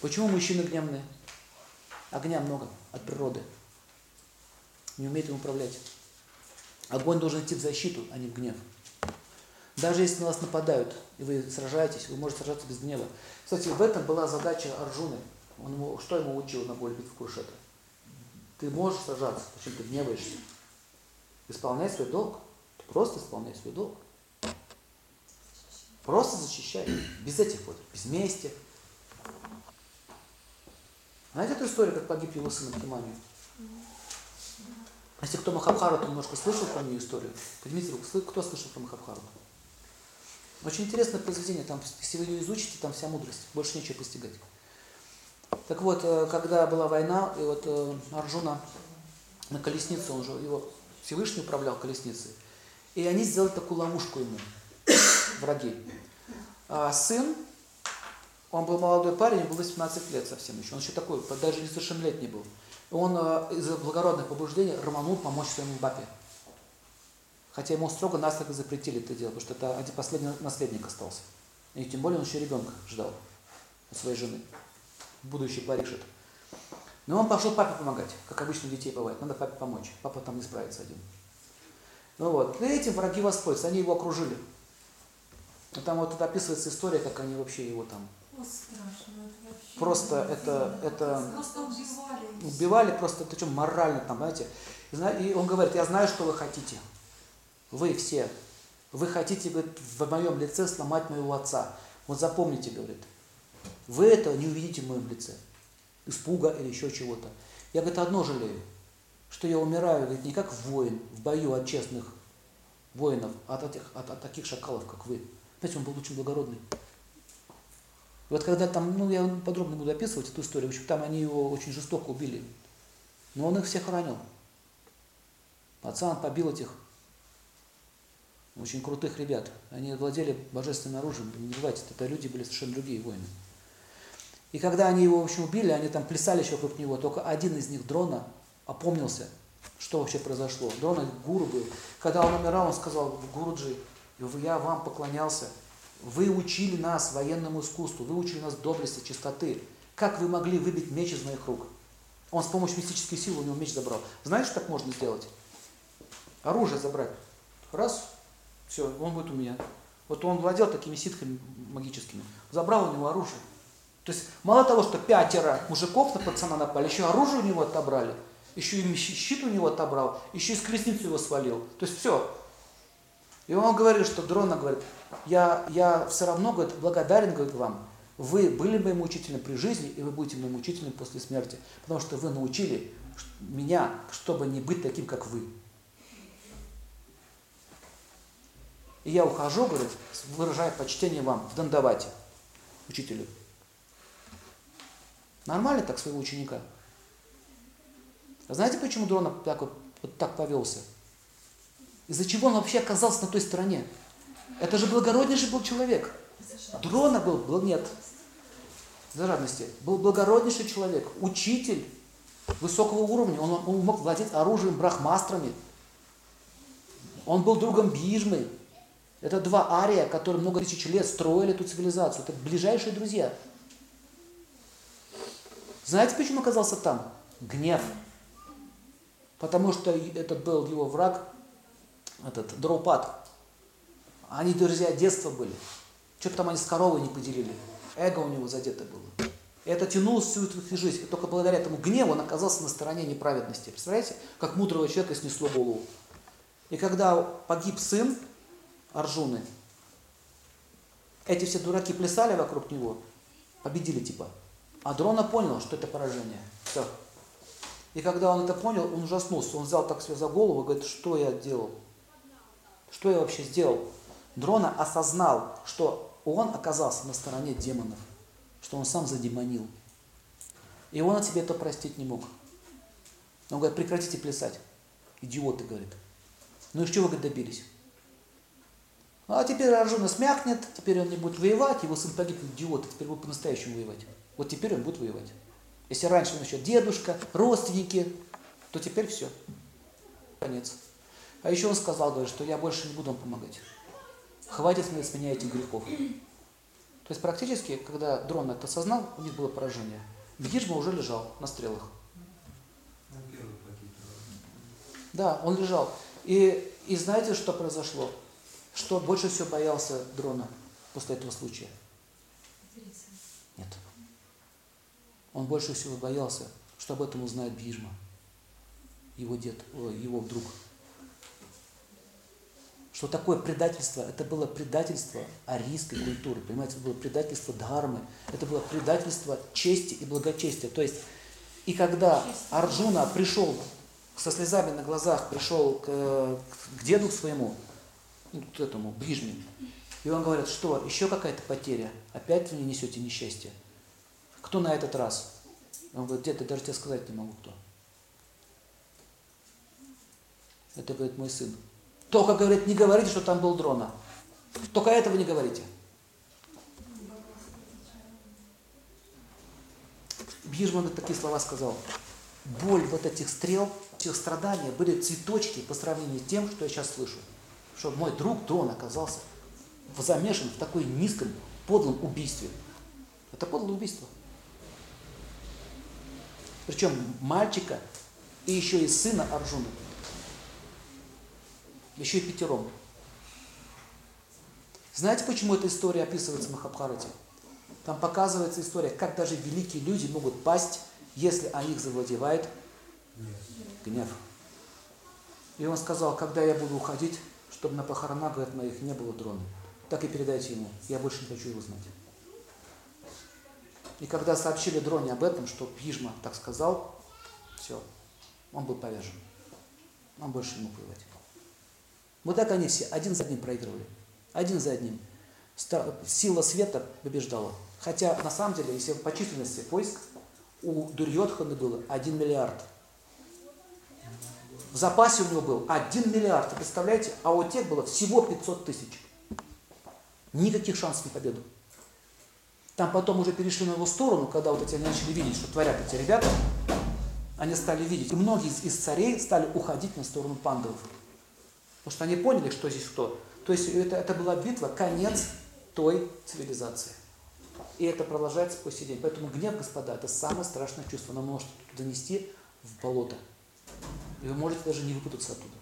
Почему мужчины гневные? Огня много от природы. Не умеет им управлять. Огонь должен идти в защиту, а не в гнев. Даже если на вас нападают, и вы сражаетесь, вы можете сражаться без гнева. Кстати, в этом была задача Арджуны. Он ему, что ему учил на поле битвы Куршета? Ты можешь сражаться, зачем ты гневаешься? Исполняй свой долг. Просто исполняй свой долг. Просто защищай. Без этих вот, без мести. Знаете эту историю, как погиб его сын Абхиманию? Если кто Махабхарату немножко слышал про нее историю, поднимите руку, кто слышал про Махабхарату? Очень интересное произведение, там, если вы ее изучите, там вся мудрость, больше нечего постигать. Так вот, э, когда была война, и вот э, Арджуна на колеснице, он же его Всевышний управлял колесницей, и они сделали такую ловушку ему, враги. А сын, он был молодой парень, ему было 18 лет совсем еще, он еще такой, даже несовершеннолетний был. Он э, из-за благородных побуждений рванул помочь своему папе. Хотя ему строго настрого запретили это делать, потому что это один последний наследник остался. И тем более он еще ребенка ждал от своей жены. Будущий Париж это. Но он пошел папе помогать, как обычно у детей бывает. Надо папе помочь. Папа там не справится один. Ну вот. И этим враги воспользуются. Они его окружили. И там вот тут описывается история, как они вообще его там страшно. Это вообще Просто это, это Просто убивали. убивали просто, это что, морально там, знаете. И он говорит, я знаю, что вы хотите. Вы все. Вы хотите, говорит, в моем лице сломать моего отца. Вот запомните, говорит, вы это не увидите в моем лице. Испуга или еще чего-то. Я, говорит, одно жалею, что я умираю, говорит, не как воин в бою от честных воинов, а от, этих, от, от таких шакалов, как вы. Знаете, он был очень благородный. И вот когда там, ну я подробно буду описывать эту историю, в общем, там они его очень жестоко убили. Но он их всех ранил. Отца он побил этих очень крутых ребят. Они владели божественным оружием. Не забывайте, это люди были совершенно другие воины. И когда они его, в общем, убили, они там плясали еще вокруг него, только один из них, Дрона, опомнился, что вообще произошло. Дрона гуру был. Когда он умирал, он сказал, Гуруджи, я вам поклонялся, вы учили нас военному искусству, вы учили нас доблести, чистоты. Как вы могли выбить меч из моих рук? Он с помощью мистической силы у него меч забрал. Знаете, что так можно сделать? Оружие забрать. Раз, все, он будет у меня. Вот он владел такими ситхами магическими. Забрал у него оружие. То есть мало того, что пятеро мужиков на пацана напали, еще оружие у него отобрали, еще и щит у него отобрал, еще и с колесницу его свалил. То есть все. И он говорит, что Дрона говорит, я, я все равно говорит, благодарен говорит, вам. Вы были моим учителем при жизни, и вы будете моим учителем после смерти. Потому что вы научили меня, чтобы не быть таким, как вы. И я ухожу, говорит, выражая почтение вам в Дандавате, учителю. Нормально так своего ученика? А знаете, почему Дрона так, вот, вот так повелся? Из-за чего он вообще оказался на той стороне? Это же благороднейший был человек. Дрона был, был нет, за жадности, был благороднейший человек, учитель высокого уровня, он, он мог владеть оружием брахмастрами, он был другом Бижмы. Это два ария, которые много тысяч лет строили эту цивилизацию. Это ближайшие друзья. Знаете, почему оказался там? Гнев. Потому что этот был его враг, этот Драупад. Они друзья детства были. Что-то там они с коровой не поделили. Эго у него задето было. И это тянулось всю эту жизнь. И только благодаря этому гневу он оказался на стороне неправедности. Представляете, как мудрого человека снесло голову. И когда погиб сын Арджуны, эти все дураки плясали вокруг него, победили типа. А Дрона понял, что это поражение. Все. И когда он это понял, он ужаснулся. Он взял так себя за голову и говорит, что я делал? Что я вообще сделал? Дрона осознал, что он оказался на стороне демонов, что он сам задемонил. И он от себя это простить не мог. Он говорит, прекратите плясать. Идиоты, говорит. Ну и что вы, говорит, добились? А теперь Арджуна смякнет, теперь он не будет воевать, его сын погиб, идиот, а теперь будет по-настоящему воевать. Вот теперь он будет воевать. Если раньше он еще дедушка, родственники, то теперь все. Конец. А еще он сказал, говорит, что я больше не буду вам помогать. Хватит с меня этих грехов. То есть практически, когда дрон это осознал, у них было поражение. Бхишма уже лежал на стрелах. Да, он лежал. И, и знаете, что произошло? Что больше всего боялся дрона после этого случая? Нет. Он больше всего боялся, что об этом узнает Бхижма, его дед, его друг что такое предательство? Это было предательство арийской культуры, понимаете, это было предательство дхармы, это было предательство чести и благочестия. То есть, и когда Арджуна пришел со слезами на глазах, пришел к, к деду своему, ну, к этому, ближнему, и он говорит, что, еще какая-то потеря, опять вы не несете несчастье. Кто на этот раз? Он говорит, дед, я даже тебе сказать не могу, кто. Это, говорит, мой сын. Только, говорит, не говорите, что там был дрона. Только этого не говорите. Биржман такие слова сказал. Боль вот этих стрел, этих страданий были цветочки по сравнению с тем, что я сейчас слышу. Что мой друг дрон оказался замешан в такой низком, подлом убийстве. Это подлое убийство. Причем мальчика и еще и сына Арджуна еще и пятером. Знаете, почему эта история описывается в Махабхарате? Там показывается история, как даже великие люди могут пасть, если о них завладевает гнев. И он сказал, когда я буду уходить, чтобы на похоронах, говорит, моих не было дрона. Так и передайте ему, я больше не хочу его знать. И когда сообщили дроне об этом, что Пижма так сказал, все, он был повержен. Он больше не мог воевать. Вот так они все один за одним проигрывали. Один за одним. Сила света побеждала. Хотя на самом деле, если по численности войск, у Дурьотхана было 1 миллиард. В запасе у него был 1 миллиард, представляете? А у тех было всего 500 тысяч. Никаких шансов на победу. Там потом уже перешли на его сторону, когда вот эти они начали видеть, что творят эти ребята. Они стали видеть. И многие из царей стали уходить на сторону пандовов. Потому что они поняли, что здесь кто. То есть это, это была битва, конец той цивилизации. И это продолжается по сей день. Поэтому гнев, господа, это самое страшное чувство. Оно может донести в болото. И вы можете даже не выпутаться оттуда.